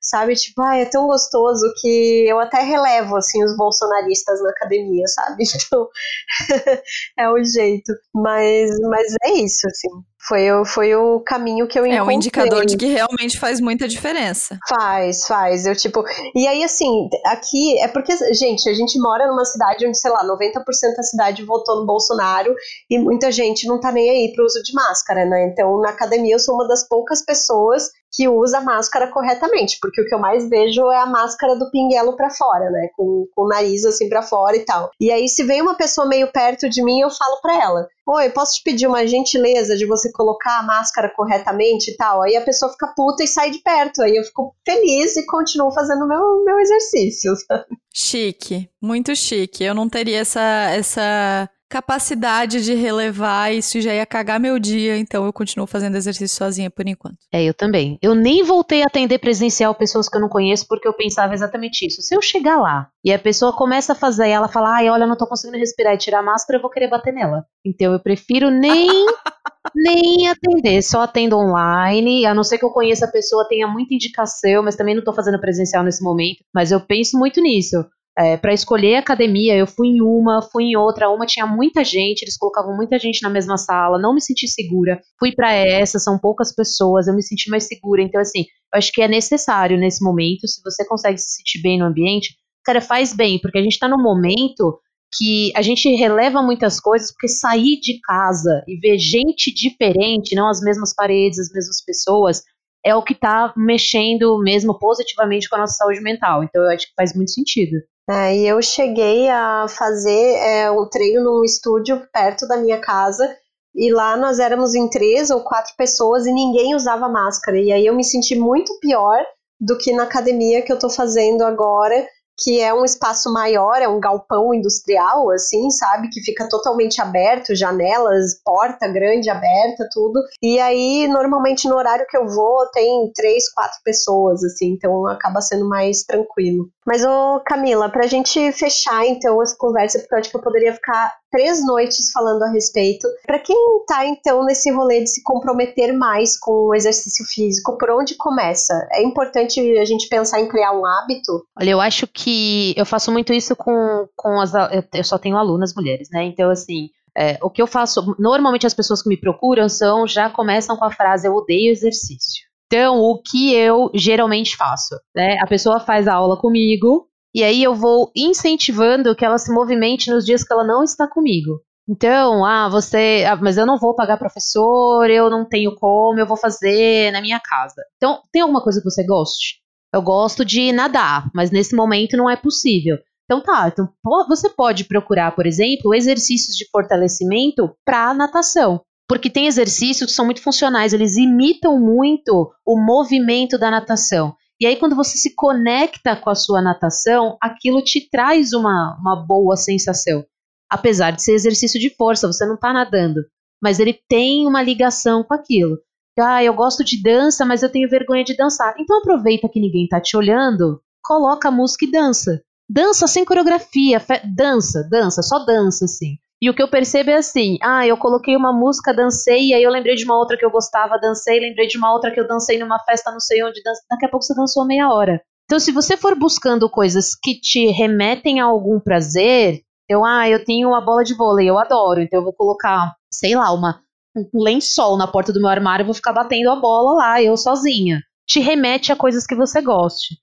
sabe, tipo, ah, é tão gostoso que eu até relevo assim os bolsonaristas na academia, sabe? Então, é o jeito. Mas, mas é isso, assim. Foi, foi o caminho que eu encontrei. É um indicador de que realmente faz muita diferença. Faz, faz. Eu, tipo. E aí, assim, aqui é porque, gente, a gente mora numa cidade onde, sei lá, 90% da cidade votou no Bolsonaro e muita gente não tá nem aí pro uso de máscara, né? Então, na academia, eu sou uma das poucas pessoas que usa a máscara corretamente, porque o que eu mais vejo é a máscara do pinguelo para fora, né? Com, com o nariz assim para fora e tal. E aí, se vem uma pessoa meio perto de mim, eu falo para ela: Oi, posso te pedir uma gentileza de você colocar a máscara corretamente e tal? Aí a pessoa fica puta e sai de perto. Aí eu fico feliz e continuo fazendo meu, meu exercício. Chique, muito chique. Eu não teria essa, essa capacidade de relevar, isso já ia cagar meu dia, então eu continuo fazendo exercício sozinha por enquanto. É, eu também. Eu nem voltei a atender presencial pessoas que eu não conheço porque eu pensava exatamente isso. Se eu chegar lá e a pessoa começa a fazer ela fala, ai, olha, eu não tô conseguindo respirar e tirar a máscara, eu vou querer bater nela. Então eu prefiro nem nem atender, só atendo online, a não ser que eu conheça a pessoa, tenha muita indicação, mas também não tô fazendo presencial nesse momento, mas eu penso muito nisso é, para escolher academia, eu fui em uma, fui em outra, uma tinha muita gente, eles colocavam muita gente na mesma sala, não me senti segura. Fui para essa, são poucas pessoas, eu me senti mais segura. Então, assim, eu acho que é necessário nesse momento, se você consegue se sentir bem no ambiente, cara, faz bem, porque a gente tá num momento que a gente releva muitas coisas, porque sair de casa e ver gente diferente, não as mesmas paredes, as mesmas pessoas, é o que tá mexendo mesmo positivamente com a nossa saúde mental. Então, eu acho que faz muito sentido. É, e eu cheguei a fazer é, um treino num estúdio perto da minha casa. E lá nós éramos em três ou quatro pessoas e ninguém usava máscara. E aí eu me senti muito pior do que na academia que eu tô fazendo agora, que é um espaço maior, é um galpão industrial, assim, sabe? Que fica totalmente aberto, janelas, porta grande aberta, tudo. E aí, normalmente no horário que eu vou, tem três, quatro pessoas, assim, então acaba sendo mais tranquilo. Mas, ô Camila, pra gente fechar então essa conversa, porque eu acho que eu poderia ficar três noites falando a respeito. Para quem tá então nesse rolê de se comprometer mais com o exercício físico, por onde começa? É importante a gente pensar em criar um hábito? Olha, eu acho que eu faço muito isso com, com as. Eu só tenho alunas mulheres, né? Então, assim. É, o que eu faço, normalmente as pessoas que me procuram são já começam com a frase eu odeio exercício. Então, o que eu geralmente faço? Né? A pessoa faz a aula comigo, e aí eu vou incentivando que ela se movimente nos dias que ela não está comigo. Então, ah, você. Ah, mas eu não vou pagar professor, eu não tenho como, eu vou fazer na minha casa. Então, tem alguma coisa que você goste? Eu gosto de nadar, mas nesse momento não é possível. Então tá, então você pode procurar, por exemplo, exercícios de fortalecimento para natação porque tem exercícios que são muito funcionais, eles imitam muito o movimento da natação. E aí, quando você se conecta com a sua natação, aquilo te traz uma, uma boa sensação. Apesar de ser exercício de força, você não está nadando, mas ele tem uma ligação com aquilo. Ah, eu gosto de dança, mas eu tenho vergonha de dançar. Então aproveita que ninguém está te olhando, coloca a música e dança. Dança sem coreografia, dança, dança, só dança, assim. E o que eu percebo é assim: ah, eu coloquei uma música, dancei, e aí eu lembrei de uma outra que eu gostava, dancei, lembrei de uma outra que eu dancei numa festa, não sei onde, daqui a pouco você dançou meia hora. Então, se você for buscando coisas que te remetem a algum prazer, eu, ah, eu tenho uma bola de vôlei, eu adoro, então eu vou colocar, sei lá, uma, um lençol na porta do meu armário, eu vou ficar batendo a bola lá, eu sozinha. Te remete a coisas que você goste.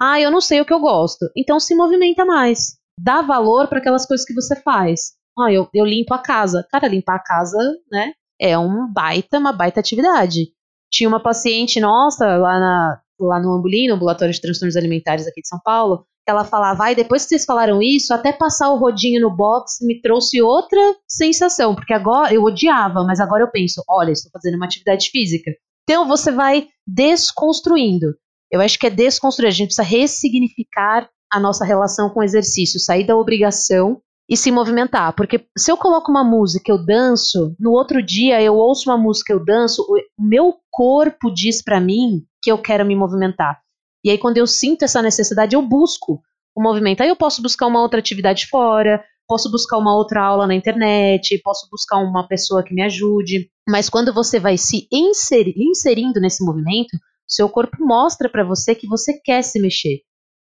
Ah, eu não sei o que eu gosto. Então se movimenta mais. Dá valor para aquelas coisas que você faz. Ah, eu, eu limpo a casa. Cara, limpar a casa, né? É um baita, uma baita atividade. Tinha uma paciente nossa lá, na, lá no Ambulino, ambulatório de transtornos alimentares aqui de São Paulo, ela falava, vai, depois que vocês falaram isso, até passar o rodinho no box me trouxe outra sensação, porque agora eu odiava, mas agora eu penso, olha, estou fazendo uma atividade física. Então você vai desconstruindo. Eu acho que é desconstruir, a gente precisa ressignificar a nossa relação com o exercício, sair da obrigação e se movimentar. Porque se eu coloco uma música, eu danço, no outro dia eu ouço uma música, eu danço, o meu corpo diz para mim que eu quero me movimentar. E aí, quando eu sinto essa necessidade, eu busco o movimento. Aí eu posso buscar uma outra atividade fora, posso buscar uma outra aula na internet, posso buscar uma pessoa que me ajude. Mas quando você vai se inserindo nesse movimento, seu corpo mostra para você que você quer se mexer.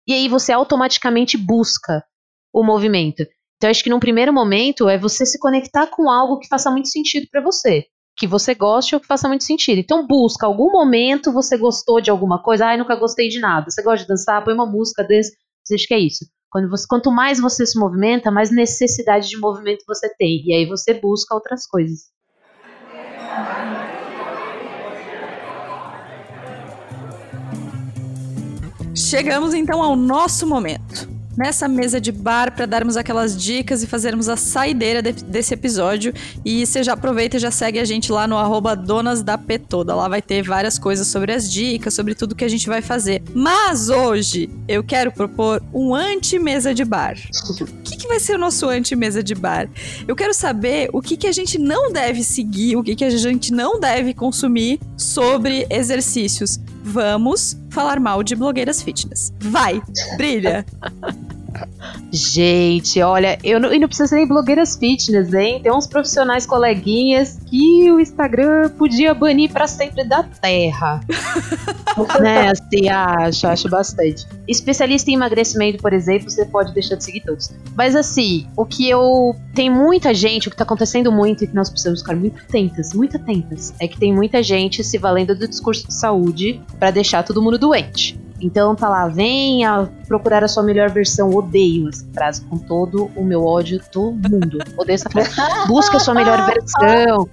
E aí você automaticamente busca o movimento. Então, acho que num primeiro momento é você se conectar com algo que faça muito sentido para você. Que você goste ou que faça muito sentido. Então, busca algum momento você gostou de alguma coisa. Ai, nunca gostei de nada. Você gosta de dançar? Põe uma música, dança. Acho que é isso. Quando você, quanto mais você se movimenta, mais necessidade de movimento você tem. E aí você busca outras coisas. Chegamos então ao nosso momento nessa mesa de bar para darmos aquelas dicas e fazermos a saideira de, desse episódio. E você já aproveita e já segue a gente lá no arroba Donas da Petoda. Lá vai ter várias coisas sobre as dicas, sobre tudo que a gente vai fazer. Mas hoje eu quero propor um anti-mesa de bar. O que, que vai ser o nosso anti-mesa de bar? Eu quero saber o que, que a gente não deve seguir, o que, que a gente não deve consumir sobre exercícios. Vamos falar mal de blogueiras fitness. Vai, brilha! Gente, olha, eu não, e não precisa ser nem blogueiras fitness, hein? Tem uns profissionais coleguinhas que o Instagram podia banir para sempre da Terra. né? Assim, acho, acho bastante. Especialista em emagrecimento, por exemplo, você pode deixar de seguir todos. Mas assim, o que eu. Tem muita gente, o que tá acontecendo muito e que nós precisamos ficar muito atentas, muito atentas, é que tem muita gente se valendo do discurso de saúde para deixar todo mundo doente. Então tá lá, venha procurar a sua melhor versão. Odeio essa frase com todo o meu ódio do mundo. Odeio essa frase. Busca a sua melhor versão.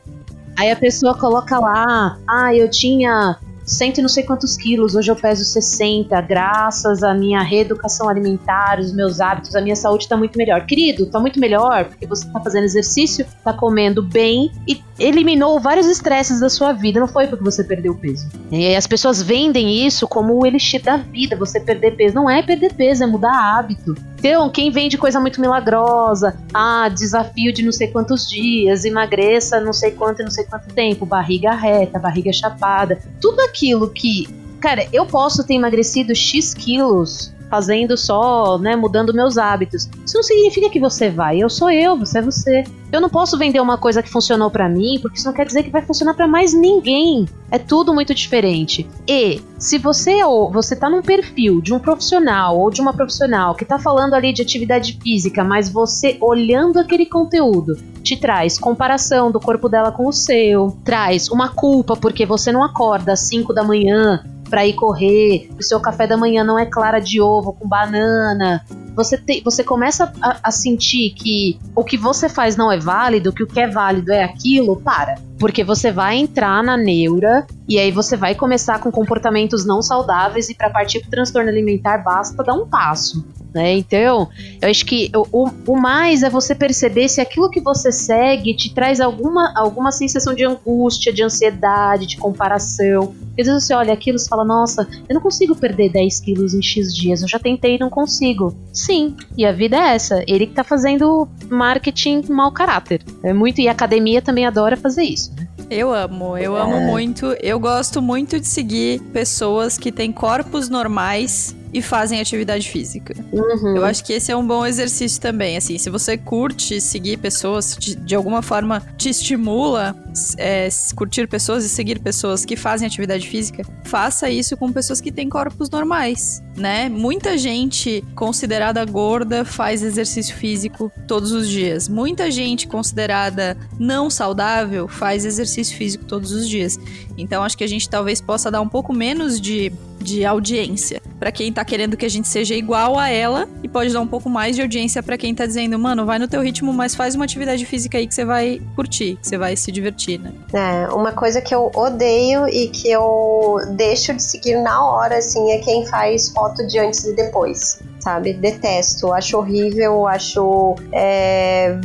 Aí a pessoa coloca lá, ah, eu tinha cento e não sei quantos quilos, hoje eu peso 60, graças à minha reeducação alimentar, os meus hábitos, a minha saúde está muito melhor. Querido, está muito melhor porque você está fazendo exercício, está comendo bem e eliminou vários estresses da sua vida, não foi porque você perdeu peso. E as pessoas vendem isso como o elixir da vida, você perder peso. Não é perder peso, é mudar hábito. Então, quem vende coisa muito milagrosa, ah, desafio de não sei quantos dias, emagreça não sei quanto não sei quanto tempo, barriga reta, barriga chapada, tudo aquilo que, cara, eu posso ter emagrecido X quilos fazendo só, né, mudando meus hábitos. Isso não significa que você vai. Eu sou eu, você é você. Eu não posso vender uma coisa que funcionou para mim, porque isso não quer dizer que vai funcionar para mais ninguém. É tudo muito diferente. E se você ou você tá num perfil de um profissional ou de uma profissional que tá falando ali de atividade física, mas você olhando aquele conteúdo te traz comparação do corpo dela com o seu, traz uma culpa porque você não acorda às 5 da manhã para ir correr, o seu café da manhã não é clara de ovo com banana. Você, te, você começa a, a sentir que o que você faz não é válido, que o que é válido é aquilo, para. Porque você vai entrar na neura e aí você vai começar com comportamentos não saudáveis e para partir para transtorno alimentar basta dar um passo. Né? Então, eu acho que o, o mais é você perceber se aquilo que você segue te traz alguma, alguma sensação de angústia, de ansiedade, de comparação. Às vezes você olha aquilo e fala, nossa, eu não consigo perder 10 quilos em X dias, eu já tentei e não consigo. Sim, e a vida é essa. Ele que tá fazendo marketing mau caráter. É muito, e a academia também adora fazer isso, né? Eu amo, eu é. amo muito. Eu gosto muito de seguir pessoas que têm corpos normais e fazem atividade física. Uhum. Eu acho que esse é um bom exercício também. Assim, se você curte seguir pessoas, de, de alguma forma te estimula é, curtir pessoas e seguir pessoas que fazem atividade física, faça isso com pessoas que têm corpos normais, né? Muita gente considerada gorda faz exercício físico todos os dias. Muita gente considerada não saudável faz exercício físico todos os dias. Então acho que a gente talvez possa dar um pouco menos de de audiência para quem tá querendo que a gente seja igual a ela e pode dar um pouco mais de audiência para quem tá dizendo, mano, vai no teu ritmo, mas faz uma atividade física aí que você vai curtir, que você vai se divertir, né? É, uma coisa que eu odeio e que eu deixo de seguir na hora, assim, é quem faz foto de antes e depois, sabe? Detesto, acho horrível, acho. É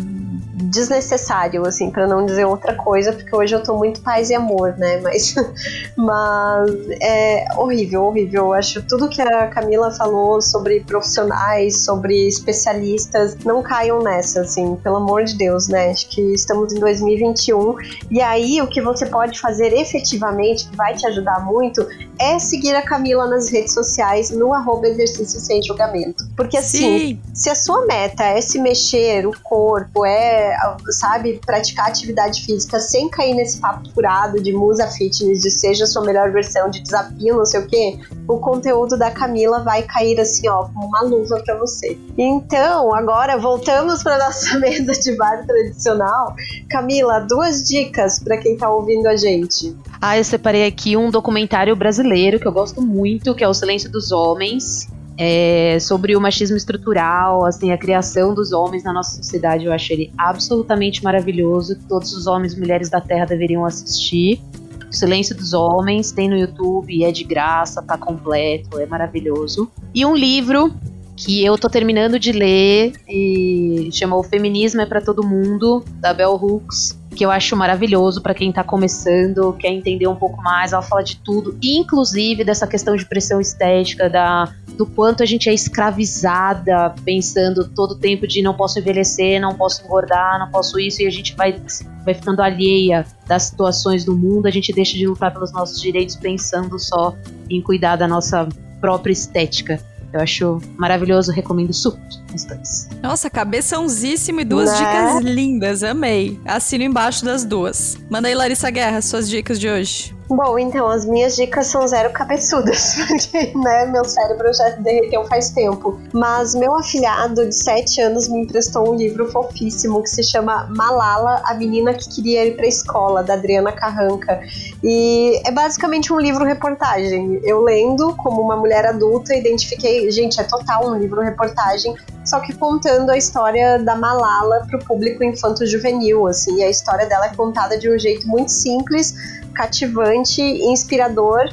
desnecessário, assim, para não dizer outra coisa, porque hoje eu tô muito paz e amor, né? Mas, mas é horrível, horrível. Eu acho tudo que a Camila falou sobre profissionais, sobre especialistas, não caiam nessa, assim, pelo amor de Deus, né? Acho que estamos em 2021 e aí o que você pode fazer efetivamente, que vai te ajudar muito, é seguir a Camila nas redes sociais no arroba exercício sem julgamento. Porque assim, Sim. se a sua meta é se mexer o corpo, é, sabe, praticar atividade física sem cair nesse papo furado de musa fitness, de seja sua melhor versão, de desafio, não sei o que, o conteúdo da Camila vai cair assim, ó, como uma luva para você. Então, agora voltamos para nossa mesa de bar tradicional. Camila, duas dicas para quem tá ouvindo a gente. Ah, eu separei aqui um documentário brasileiro que eu gosto muito, que é O Silêncio dos Homens. É, sobre o machismo estrutural, assim, a criação dos homens na nossa sociedade, eu acho ele absolutamente maravilhoso. Todos os homens e mulheres da Terra deveriam assistir. O Silêncio dos Homens tem no YouTube, é de graça, tá completo, é maravilhoso. E um livro que eu tô terminando de ler e chama O Feminismo é para Todo Mundo, da Bell Hooks que eu acho maravilhoso para quem tá começando, quer entender um pouco mais. Ela fala de tudo, inclusive dessa questão de pressão estética, da, do quanto a gente é escravizada, pensando todo o tempo de não posso envelhecer, não posso engordar, não posso isso, e a gente vai, vai ficando alheia das situações do mundo, a gente deixa de lutar pelos nossos direitos pensando só em cuidar da nossa própria estética. Eu acho maravilhoso, recomendo super os Nossa, cabeçãozíssimo e duas né? dicas lindas, amei. Assino embaixo das duas. Manda aí, Larissa Guerra, suas dicas de hoje. Bom, então, as minhas dicas são zero cabeçudas, porque, né, meu cérebro já derreteu faz tempo. Mas meu afilhado de 7 anos me emprestou um livro fofíssimo que se chama Malala, a menina que queria ir pra escola, da Adriana Carranca. E é basicamente um livro-reportagem. Eu lendo como uma mulher adulta, identifiquei, gente, é total um livro-reportagem, só que contando a história da Malala pro público infanto-juvenil, assim. E a história dela é contada de um jeito muito simples, cativante, inspirador,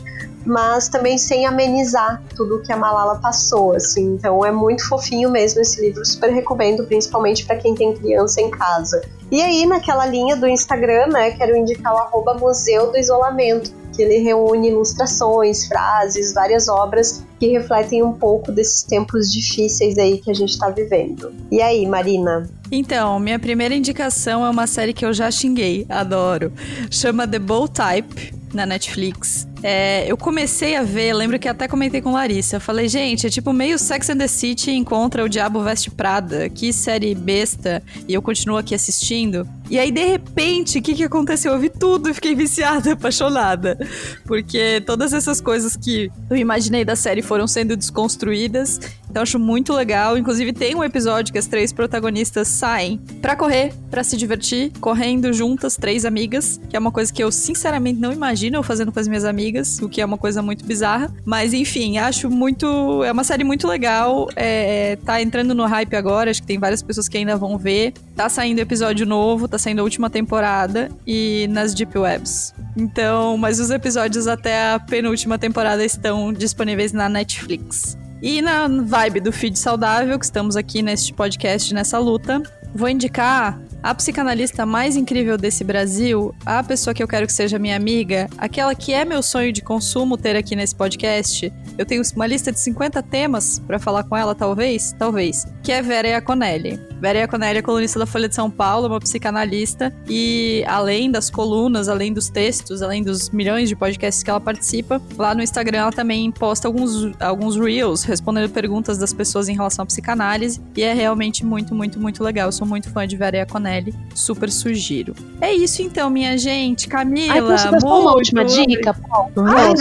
mas também sem amenizar tudo que a Malala passou, assim. Então é muito fofinho mesmo esse livro, super recomendo, principalmente para quem tem criança em casa. E aí, naquela linha do Instagram, né, quero indicar o arroba Museu do Isolamento, que ele reúne ilustrações, frases, várias obras que refletem um pouco desses tempos difíceis aí que a gente está vivendo. E aí, Marina? Então, minha primeira indicação é uma série que eu já xinguei, adoro. Chama The Bold Type, na Netflix. É, eu comecei a ver, lembro que até comentei com Larissa. Eu falei, gente, é tipo meio Sex and the City encontra o Diabo Veste Prada. Que série besta. E eu continuo aqui assistindo. E aí, de repente, o que, que aconteceu? Eu vi tudo e fiquei viciada, apaixonada. Porque todas essas coisas que eu imaginei da série foram sendo desconstruídas. Então, acho muito legal. Inclusive, tem um episódio que as três protagonistas saem para correr, para se divertir, correndo juntas, três amigas. Que é uma coisa que eu, sinceramente, não imagino eu fazendo com as minhas amigas amigas, o que é uma coisa muito bizarra. Mas enfim, acho muito. É uma série muito legal. É, tá entrando no hype agora, acho que tem várias pessoas que ainda vão ver. Tá saindo episódio novo, tá saindo a última temporada e nas Deep Webs. Então, mas os episódios até a penúltima temporada estão disponíveis na Netflix. E na vibe do feed saudável, que estamos aqui neste podcast, nessa luta, vou indicar a psicanalista mais incrível desse Brasil, a pessoa que eu quero que seja minha amiga, aquela que é meu sonho de consumo ter aqui nesse podcast. Eu tenho uma lista de 50 temas para falar com ela, talvez, talvez, que é Vera Iaconelli. Vera Iaconelli é colunista da Folha de São Paulo, uma psicanalista, e além das colunas, além dos textos, além dos milhões de podcasts que ela participa, lá no Instagram ela também posta alguns, alguns reels respondendo perguntas das pessoas em relação à psicanálise, e é realmente muito, muito, muito legal. Eu sou muito fã de Vera Iaconelli, super sugiro. É isso então, minha gente. Camila, Ai, posso dar uma última dica? Vai.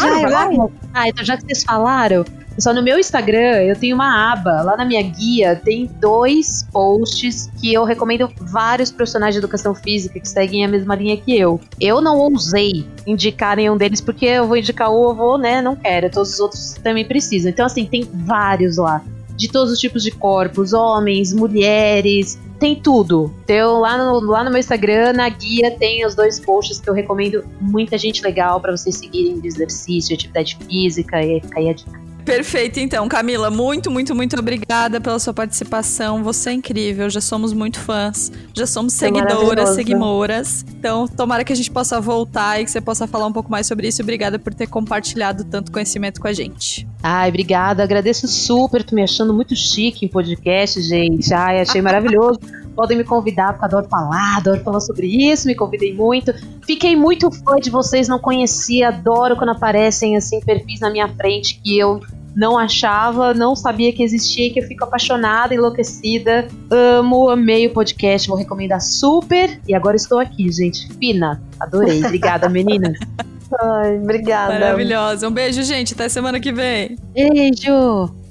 Ah, então já que vocês falaram, só no meu Instagram eu tenho uma aba. Lá na minha guia tem dois posts que eu recomendo vários profissionais de educação física que seguem a mesma linha que eu. Eu não ousei indicar nenhum deles porque eu vou indicar o eu vou, né? Não quero. Todos os outros também precisam. Então, assim, tem vários lá. De todos os tipos de corpos, homens, mulheres, tem tudo. Então, lá no, lá no meu Instagram, na guia, tem os dois posts que eu recomendo muita gente legal para vocês seguirem de exercício, atividade física, e aí a dica. Perfeito, então. Camila, muito, muito, muito obrigada pela sua participação. Você é incrível, já somos muito fãs, já somos é seguidoras, seguimoras. Então, tomara que a gente possa voltar e que você possa falar um pouco mais sobre isso. Obrigada por ter compartilhado tanto conhecimento com a gente. Ai, obrigada. Agradeço super. Tô me achando muito chique em podcast, gente. Ai, achei maravilhoso. Podem me convidar, porque adoro falar, adoro falar sobre isso. Me convidei muito. Fiquei muito fã de vocês, não conhecia. Adoro quando aparecem, assim, perfis na minha frente que eu não achava, não sabia que existia, que eu fico apaixonada, enlouquecida. Amo, amei o podcast, vou recomendar super. E agora estou aqui, gente. Fina. Adorei. Obrigada, meninas. Ai, obrigada. Maravilhosa. Um beijo, gente. Até semana que vem. Beijo!